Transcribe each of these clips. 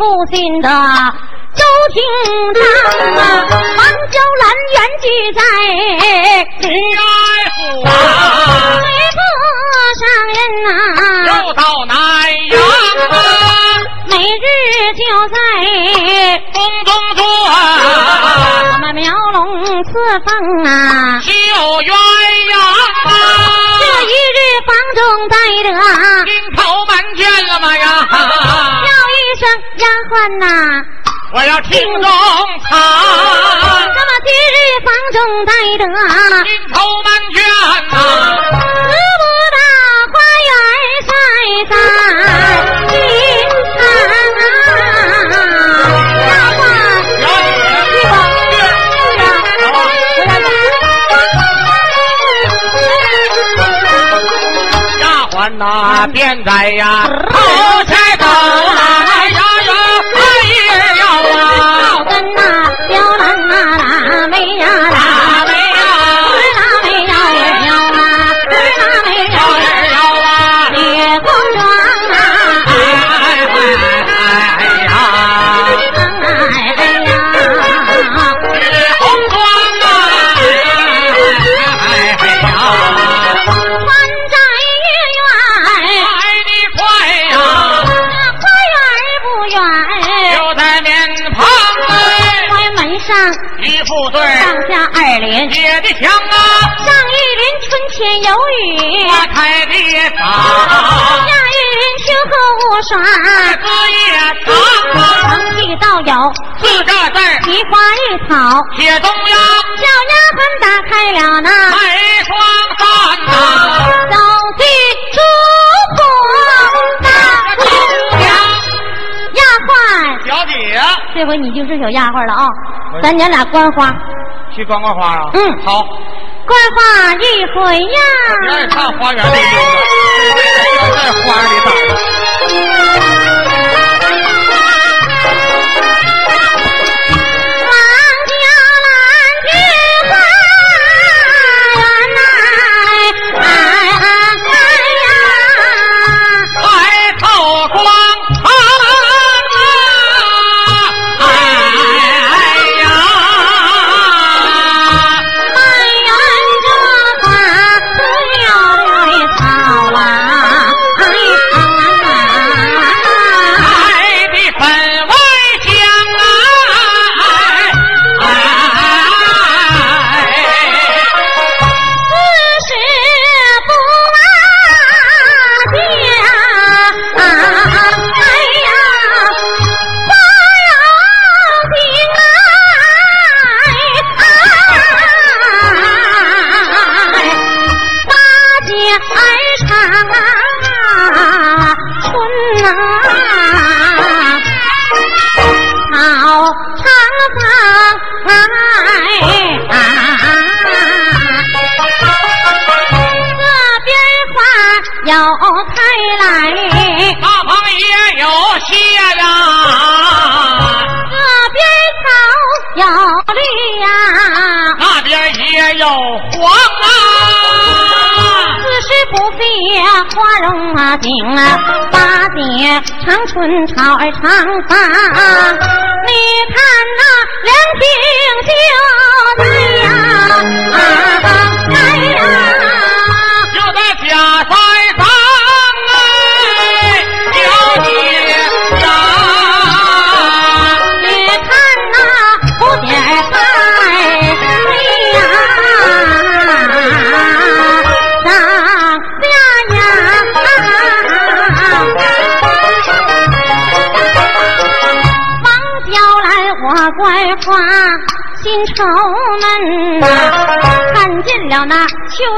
回父亲的周廷章啊，王娇兰原居在李爱府啊，北部上人呐、又到南阳啊，每日就在宫中坐我们苗龙赐凤啊。绣鸳鸯啊，这一日房中待得金头门见了吗呀？叫一声丫鬟呐，我要听中那唱，么今日房中待得金头满卷呐，得不到花园晒晒金啊，丫鬟去吧，丫鬟呐，便在呀一副对。上下二联，野的墙啊，上一联春天有雨，花开的早，下一联秋后无霜。枝叶长啊，长记道有。四个字儿奇花异草，写中央小丫鬟打开了那美双扇呐，这回你就是小丫鬟了啊！咱娘俩观花，去观观花啊？嗯好，观花一回呀。你爱看花园里溜达，要在花里打。花容啊景啊，八姐长春草儿长发，你看那两鬓秀才呀，啊哎呀。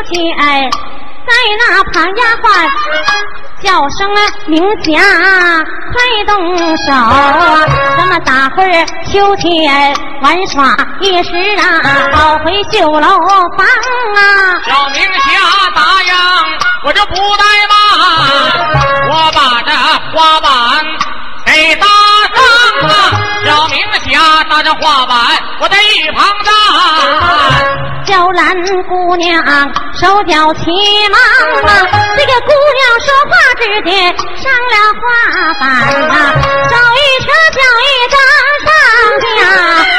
天，在那旁丫鬟叫声啊明霞，快动手！咱们打会儿秋天玩耍一时啊，跑回绣楼房啊！小明霞打烊，我就不怠慢，我把这花板给压塌着画板我在一旁站。娇兰姑娘手脚齐忙忙这个姑娘说话之间上了画板啊走一车叫一张上家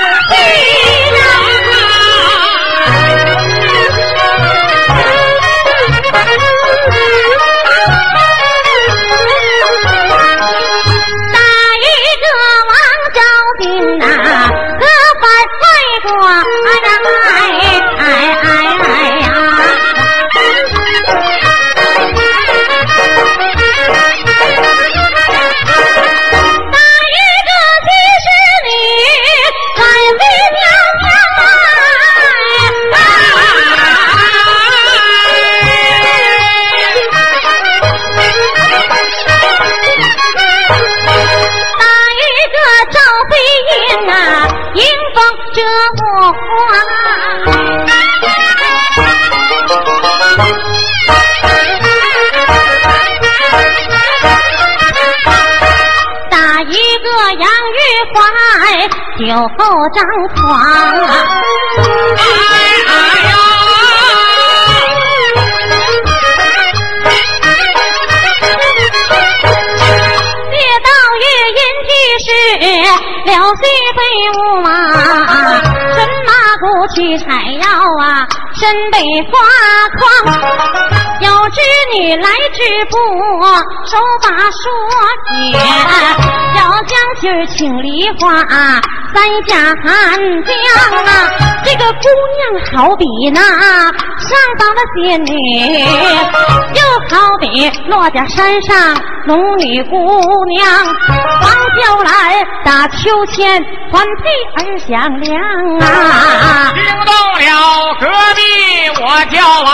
啊，身被花筐。有织女来织布，手把说解，要将今儿请梨花三下寒江啊！这个姑娘好比那上房的仙女，又好比落家山上龙女姑娘，王娇来打秋千，环佩儿响亮啊！惊动了隔壁我叫啊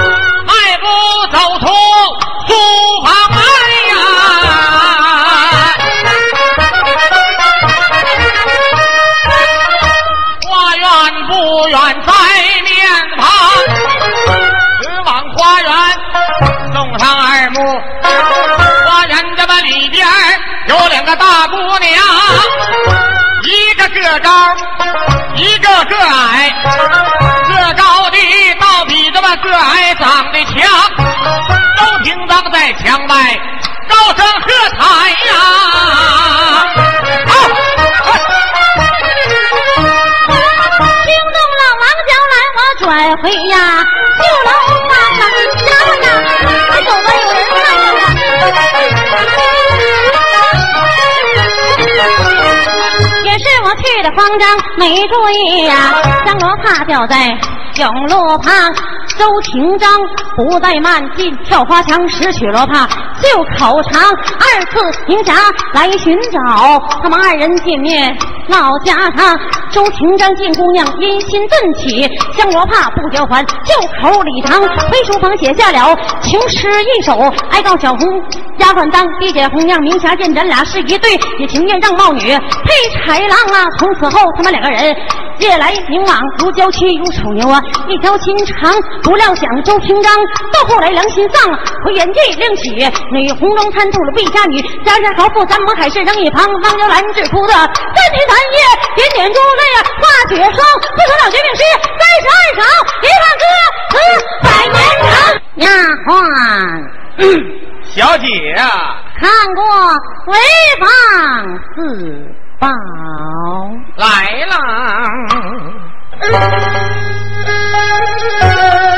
慌张，没注意呀，香罗帕掉在甬路旁。周廷章不怠慢，进跳花墙，拾取罗帕，就口长，二次迎侠来寻找，他们二人见面闹家常。周廷章见姑娘，阴心顿起，将罗帕不交还，就口礼堂回书房写下了情诗一首，哀告小红丫鬟当，逼姐红娘明霞见咱俩是一对，也情愿让貌女配豺狼啊！从此后他们两个人夜来明往，如娇妻如丑牛啊，一条心肠。不料想周平章到后来良心丧，回原地另娶女红妆参透了魏家女，家家豪富咱们海誓扔一旁，汪娇兰只哭的三天三夜，点点珠泪啊化雪霜，不成了绝命诗三十二首，一万歌词百年长。丫鬟。小姐啊，看过潍坊四宝，来了。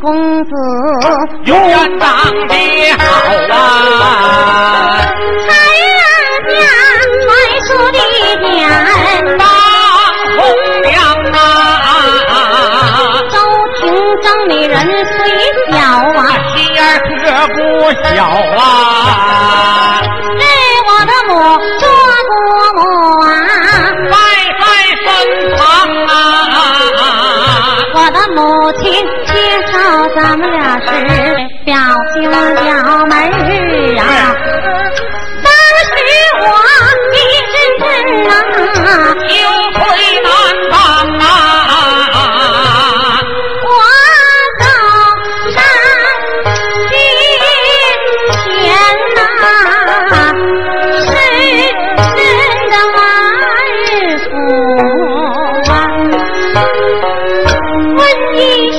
公子永远长得好啊！才人家传说的点当红娘啊！周廷正美人虽小啊，心眼可不小啊！是我的母做过母啊，拜在身旁啊！我的母亲。我是表兄表妹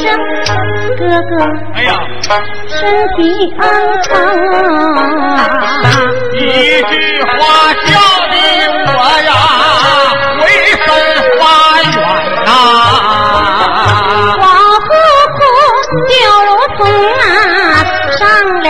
声。哥哥，哎呀，身体安康啊！一句话笑的我呀，浑身发软呐，花呼呼就如同啊，上了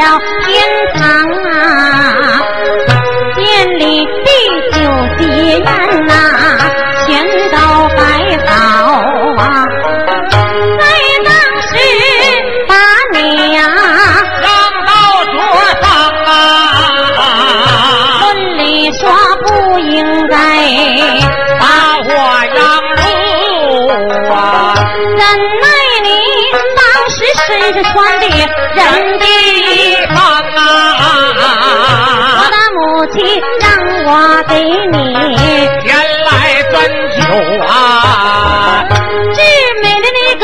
是穿的人的方啊！我的母亲让我给你原来针灸啊！最美的那个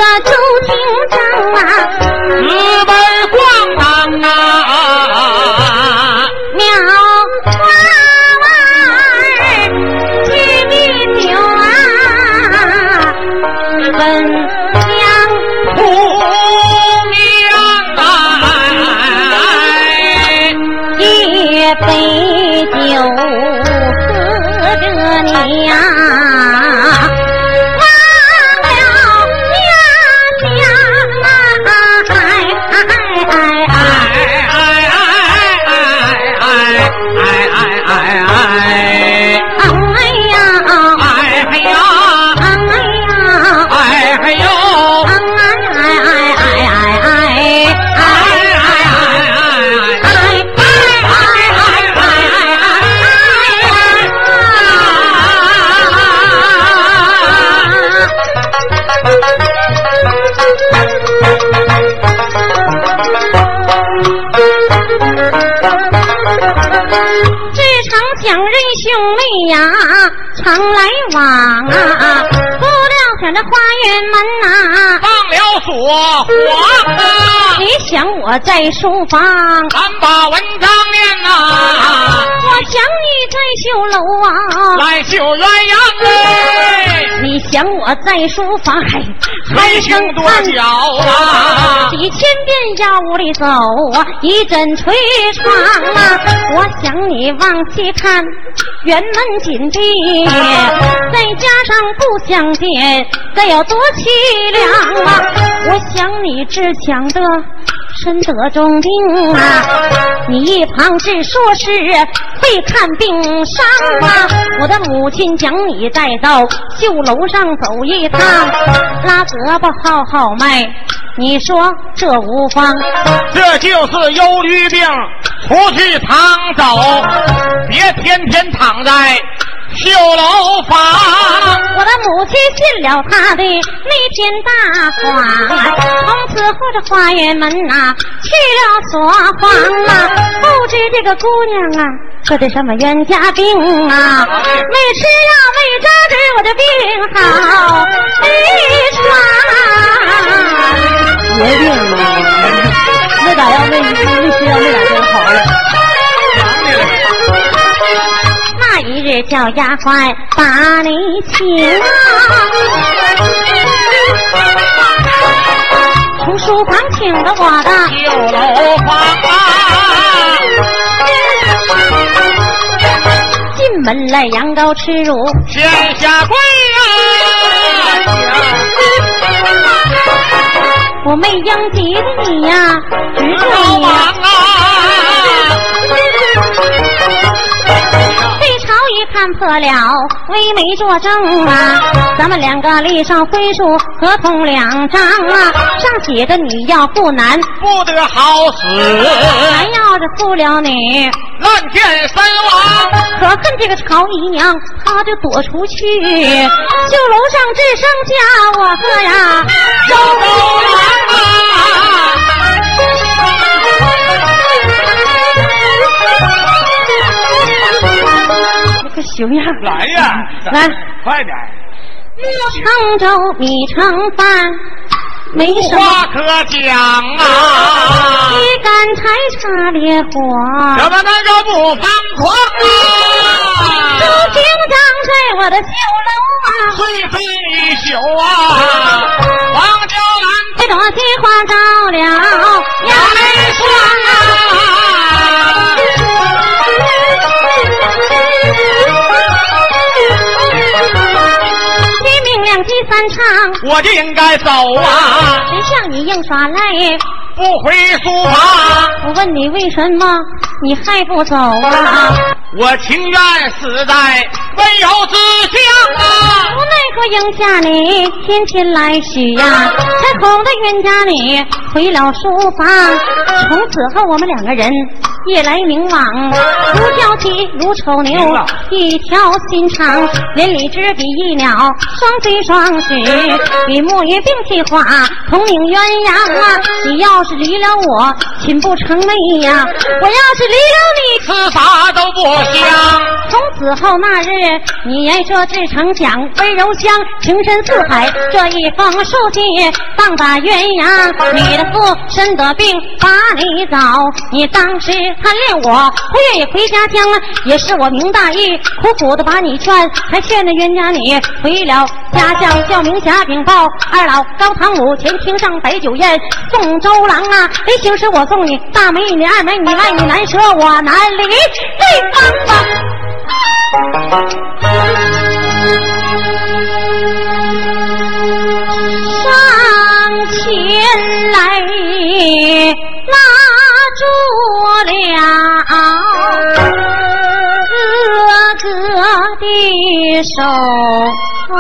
常来往啊，不料想这花园门呐，放了锁，黄啊！你想我在书房，俺把文章念呐。我想你在绣楼啊，来绣鸳鸯哎。你想我在书房，还声跺脚啊！几千遍呀屋里走啊，一阵捶床啊！我想你往西看，辕门紧闭，再加上不相见，该有多凄凉啊！我想你只想得身得重病啊，你一旁只说是会看病伤啊。我的母亲将你带到绣楼上走一趟，拉胳膊号号脉，你说这无妨？这就是忧郁病，出去躺走，别天天躺在。绣楼房，我的母亲信了他的那篇大谎，从此后这花园门呐去了锁房啊，不知这个姑娘啊得的什么冤家病啊，没吃药没扎针，我的病好没传。绝病啊！没打药没没吃药没打针好了。日叫丫鬟把你请啊，从书房请的我的绣楼房啊，进门来羊羔吃乳，先下跪啊，我没应急的你呀，直住你啊。看破了，微眉作证啊！咱们两个立上婚书，合同两张啊！上写着你要不男不得好死，还要是负了你烂剑身亡。可恨这个曹姨娘，她就躲出去，绣楼上只剩下我和呀，周公啊！熊样来呀，来，快点！常粥米成饭，没什么。可讲啊！一干柴插烈火，怎么能够不放狂啊？都紧张在我的绣楼啊，睡飞一宿啊！王娇兰这朵金花着了我就应该走啊！谁像你硬耍赖？不回书房。我问你为什么你还不走啊？我情愿死在温柔之乡啊！无奈何应下你天天来许呀，才哄得冤家你回了书房。从此后我们两个人。夜来明往，如交期如丑牛，一条心肠，连理枝比翼鸟，双飞双许，与木鱼并起花，同领鸳鸯啊！你要是离了我，寝不成寐呀！我要是离了你，吃啥都不香。从此后那日，你言说至诚讲，温柔乡，情深似海。这一封书信，棒打鸳鸯，你的父身得病，把你找，你当时。贪恋我，不愿意回家乡，也是我明大义，苦苦的把你劝，才劝那冤家你回了家乡，叫明霞禀报二老高堂母前厅上摆酒宴，送周郎啊，临行时我送你大美女二美女，爱你难舍我难离，对方方上前来拉。住了哥哥的手啊！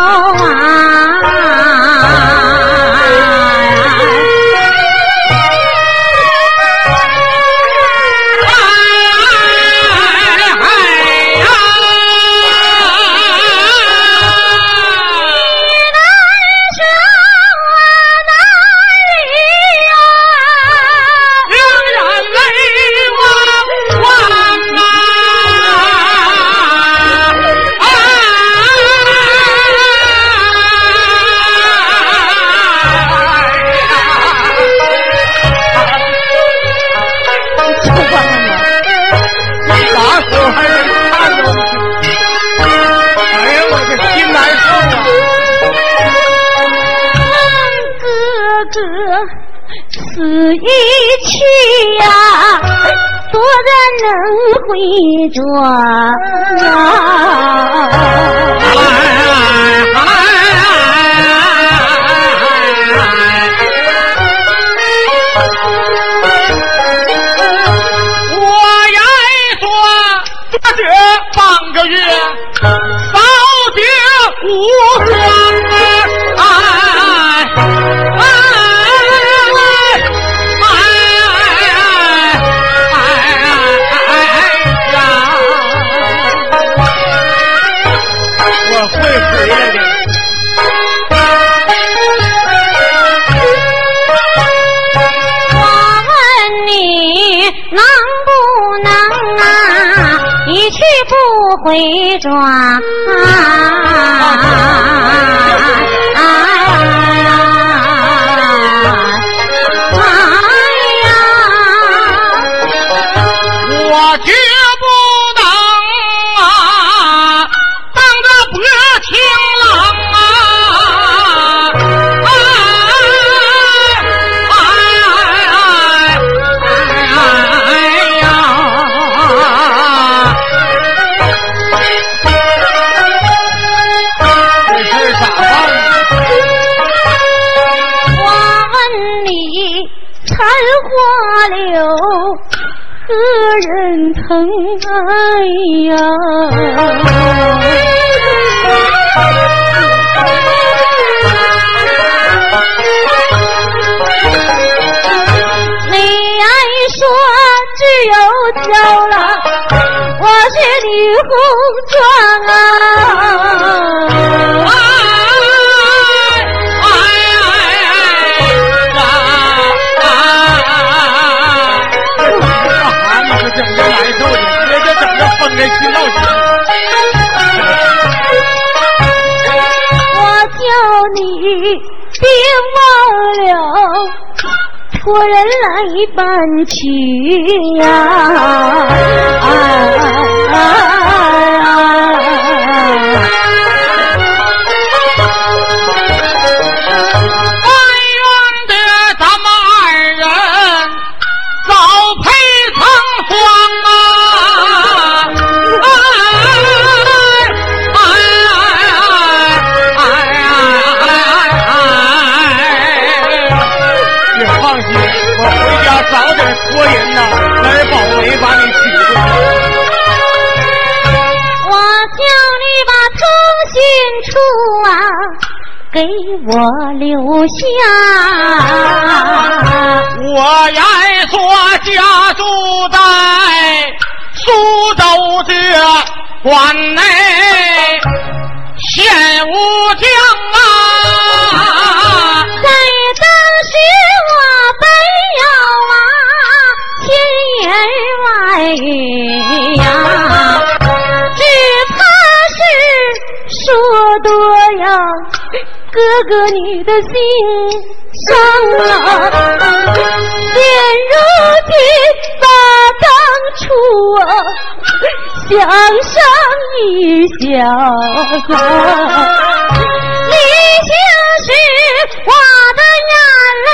着回转。人疼爱呀！你爱说只有娇了，我是李红妆啊！别忘了托人来办亲呀！多呀。哥哥，你的心伤啊！现如今把当初啊想上一笑，你就是我的眼泪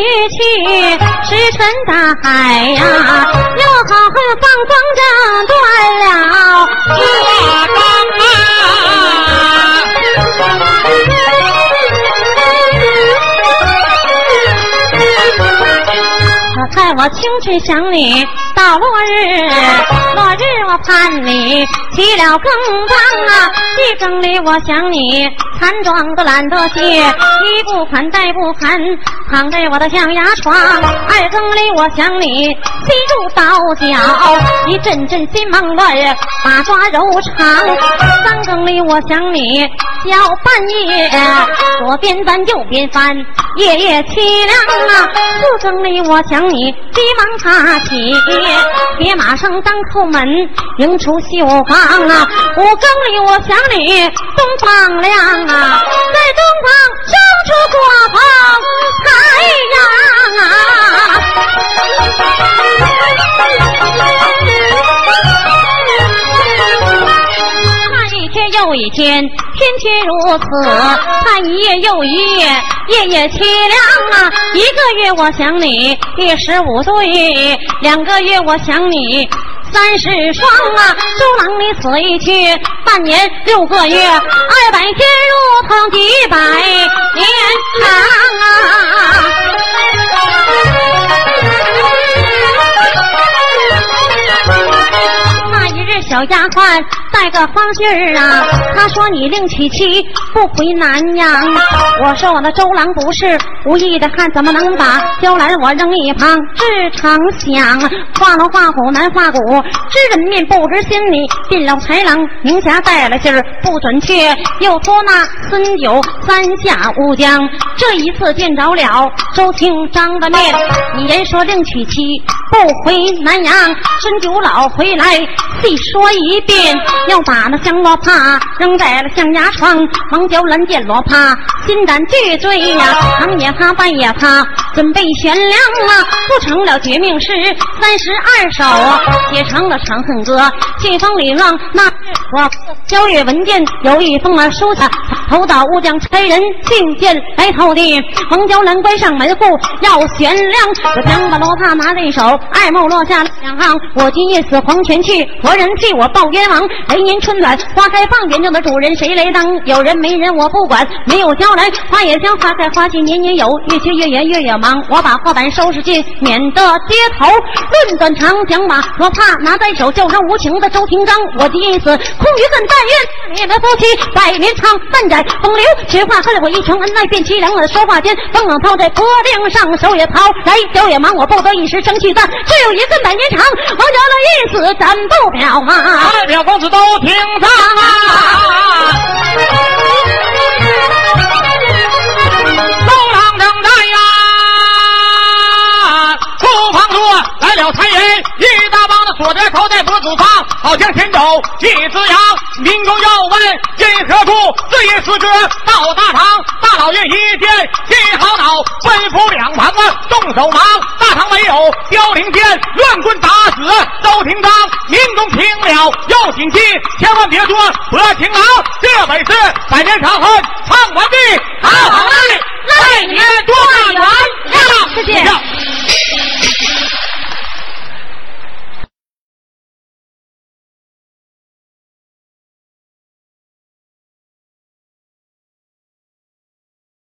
一去石沉大海呀，又好汉放风筝断了马钢啊！我猜我青春想你到落日，落日我盼你起了更帮啊，一更里我想你。残妆都懒得卸，衣不宽带不寒，躺在我的象牙床。二更里我想你，心如刀绞，一阵阵心忙乱，把抓柔肠。三更里我想你，小半夜左边翻右边翻，夜夜凄凉啊。四更里我想你，急忙爬起，别马上当叩门，迎出绣房啊。五更里我想你，东方亮啊。在东方生出国鹏太阳啊！看一天又一天，天天如此；看一夜又一夜，夜夜凄凉啊！一个月我想你，第十五对；两个月我想你。三十双啊，周郎你此一去，半年六个月，二百天如同几百年长啊！那一日，小丫鬟带个方信儿啊，他说你另娶妻不回南阳。我说我那周郎不是无意的汉，怎么能把娇兰我扔一旁？志常想，画龙画虎难画骨，知人面不知心里。进了豺狼，明霞带了信儿不准确，又托那孙九三下乌江。这一次见着了周清张的面，你人说令娶妻不回南阳，孙九老回来细说一遍，要把那香罗帕扔在了象牙床，王娇兰见罗帕心胆俱醉呀，长也怕半也怕，准备悬梁啊，不成了绝命诗三十二首啊，写成了《长恨歌》，信封里浪那我萧月文件有一封啊书下，头到乌江差人信件来投递，王娇兰关上门户要悬梁，我将把罗帕拿在手，爱慕落下两行，我今夜死黄泉去，何人替我报冤枉？来年春暖花开放，园中的主人谁来当？有人没人我不管，没有娇兰花也香，花开花谢年年有，越缺越远越远忙。我把画板收拾尽，免得街头论断长讲马。罗帕拿在手，叫声无情的周廷章，我今夜死空余恨，但愿你们夫妻百年长，半载风流。实话恨我一穷，恩爱变凄凉了。说话间，风冷抛在令上，手也抛来，脚也忙，我不得一时生气，但只有一个百年长。王家乐一死怎不表啊！二表公子都听上啊！好像前走几只羊。民工要问因何故，这一死者到大堂，大老爷一见心好恼，吩咐两旁啊动手忙。大堂没有凋零剑，乱棍打死周廷章。民工听了要谨记，千万别说薄情郎。这本是百年长恨唱完毕，好嘞，来年多圆呀！谢谢